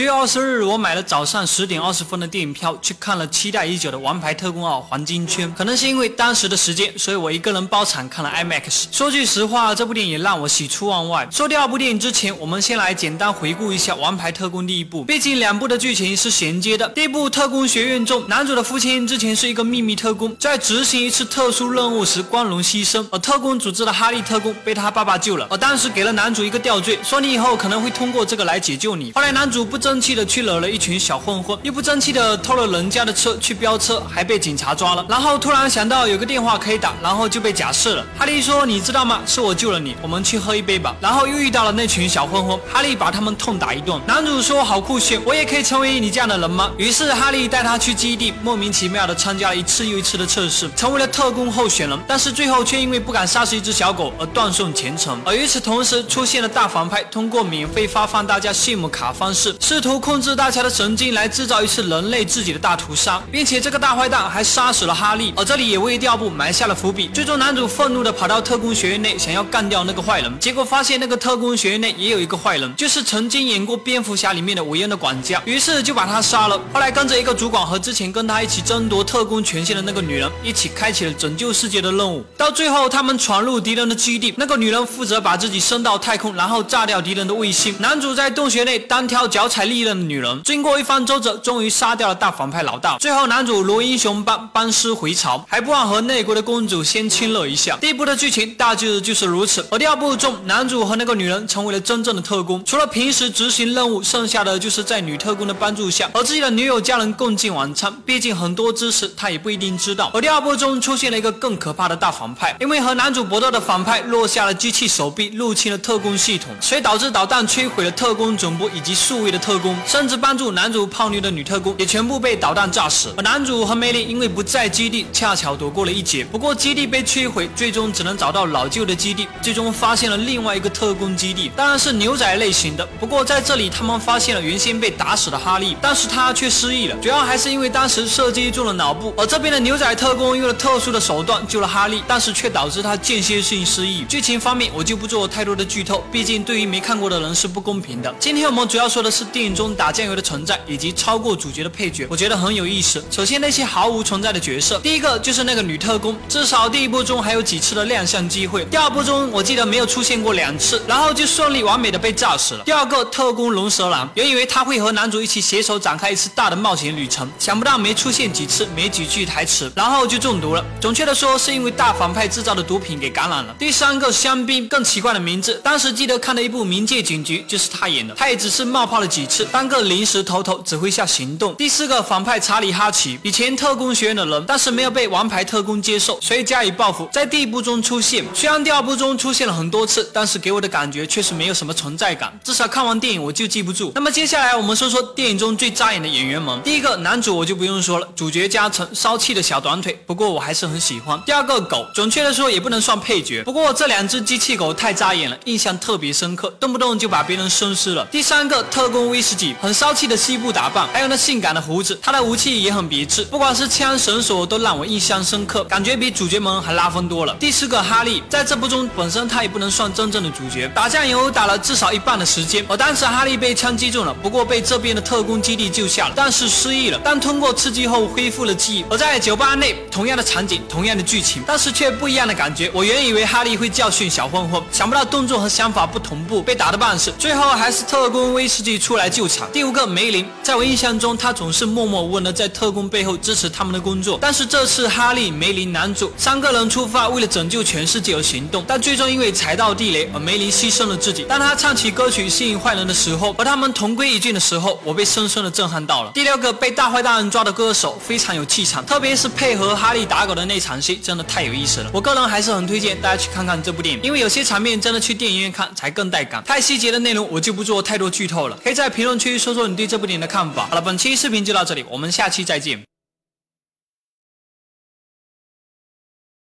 六月二十日，我买了早上十点二十分的电影票，去看了期待已久的《王牌特工二：黄金圈》。可能是因为当时的时间，所以我一个人包场看了 IMAX。说句实话，这部电影让我喜出望外。说第二部电影之前，我们先来简单回顾一下《王牌特工》第一部，毕竟两部的剧情是衔接的。第一部《特工学院》中，男主的父亲之前是一个秘密特工，在执行一次特殊任务时光荣牺牲，而特工组织的哈利特工被他爸爸救了，而当时给了男主一个吊坠，说你以后可能会通过这个来解救你。后来男主不知争气的去惹了。一群小混混又不争气的偷了人家的车去飙车，还被警察抓了。然后突然想到有个电话可以打，然后就被假释了。哈利说：“你知道吗？是我救了你，我们去喝一杯吧。”然后又遇到了那群小混混，哈利把他们痛打一顿。男主说：“好酷炫，我也可以成为你这样的人吗？”于是哈利带他去基地，莫名其妙的参加了一次又一次的测试，成为了特工候选人。但是最后却因为不敢杀死一只小狗而断送前程。而与此同时，出现了大反派，通过免费发放大家信用卡方式，试图控制大家。的神经来制造一次人类自己的大屠杀，并且这个大坏蛋还杀死了哈利，而这里也为第二部埋下了伏笔。最终男主愤怒的跑到特工学院内，想要干掉那个坏人，结果发现那个特工学院内也有一个坏人，就是曾经演过蝙蝠侠里面的韦恩的管家，于是就把他杀了。后来跟着一个主管和之前跟他一起争夺特工权限的那个女人一起开启了拯救世界的任务。到最后他们闯入敌人的基地，那个女人负责把自己升到太空，然后炸掉敌人的卫星。男主在洞穴内单挑脚踩利刃的女人。经过一番周折，终于杀掉了大反派老大。最后，男主罗英雄班班师回朝，还不忘和内国的公主先亲热一下。第一部的剧情大致就是如此。而第二部中，男主和那个女人成为了真正的特工，除了平时执行任务，剩下的就是在女特工的帮助下和自己的女友家人共进晚餐。毕竟很多知识他也不一定知道。而第二部中出现了一个更可怕的大反派，因为和男主搏斗的反派落下了机器手臂，入侵了特工系统，所以导致导弹摧毁了特工总部以及数位的特特工，甚至帮助男主。泡妞的女特工也全部被导弹炸死，而男主和梅林因为不在基地，恰巧躲过了一劫。不过基地被摧毁，最终只能找到老旧的基地，最终发现了另外一个特工基地，当然是牛仔类型的。不过在这里，他们发现了原先被打死的哈利，但是他却失忆了，主要还是因为当时射击中了脑部。而这边的牛仔特工用了特殊的手段救了哈利，但是却导致他间歇性失忆。剧情方面我就不做太多的剧透，毕竟对于没看过的人是不公平的。今天我们主要说的是第电影中打酱油的存在。以及超过主角的配角，我觉得很有意思。首先，那些毫无存在的角色，第一个就是那个女特工，至少第一部中还有几次的亮相机会。第二部中我记得没有出现过两次，然后就顺利完美的被炸死了。第二个特工龙舌兰，原以为他会和男主一起携手展开一次大的冒险旅程，想不到没出现几次，没几句台词，然后就中毒了。准确的说，是因为大反派制造的毒品给感染了。第三个香槟，更奇怪的名字，当时记得看的一部《冥界警局》就是他演的，他也只是冒泡了几次，当个临时头头。指挥下行动。第四个反派查理哈奇，以前特工学院的人，但是没有被王牌特工接受，所以加以报复，在第一部中出现。虽然第二部中出现了很多次，但是给我的感觉确实没有什么存在感，至少看完电影我就记不住。那么接下来我们说说电影中最扎眼的演员们。第一个男主我就不用说了，主角加成，骚气的小短腿，不过我还是很喜欢。第二个狗，准确的说也不能算配角，不过这两只机器狗太扎眼了，印象特别深刻，动不动就把别人生湿了。第三个特工威威士忌，很骚气的西部。打扮，还有那性感的胡子，他的武器也很别致，不管是枪、绳索都让我印象深刻，感觉比主角们还拉风多了。第四个哈利，在这部中本身他也不能算真正的主角，打酱油打了至少一半的时间。而当时哈利被枪击中了，不过被这边的特工基地救下了，但是失忆了，但通过刺激后恢复了记忆。而在酒吧内，同样的场景，同样的剧情，但是却不一样的感觉。我原以为哈利会教训小混混，想不到动作和想法不同步，被打的半死。最后还是特工威士忌出来救场。第五个梅林。在我印象中，他总是默默无闻的在特工背后支持他们的工作。但是这次哈利、梅林男主三个人出发，为了拯救全世界而行动，但最终因为踩到地雷而梅林牺牲了自己。当他唱起歌曲吸引坏人的时候，和他们同归于尽的时候，我被深深的震撼到了。第六个被大坏蛋抓的歌手非常有气场，特别是配合哈利打狗的那场戏，真的太有意思了。我个人还是很推荐大家去看看这部电影，因为有些场面真的去电影院看才更带感。太细节的内容我就不做太多剧透了，可以在评评论区说说你对这部电影的看法。好了，本期视频就到这里，我们下期再见。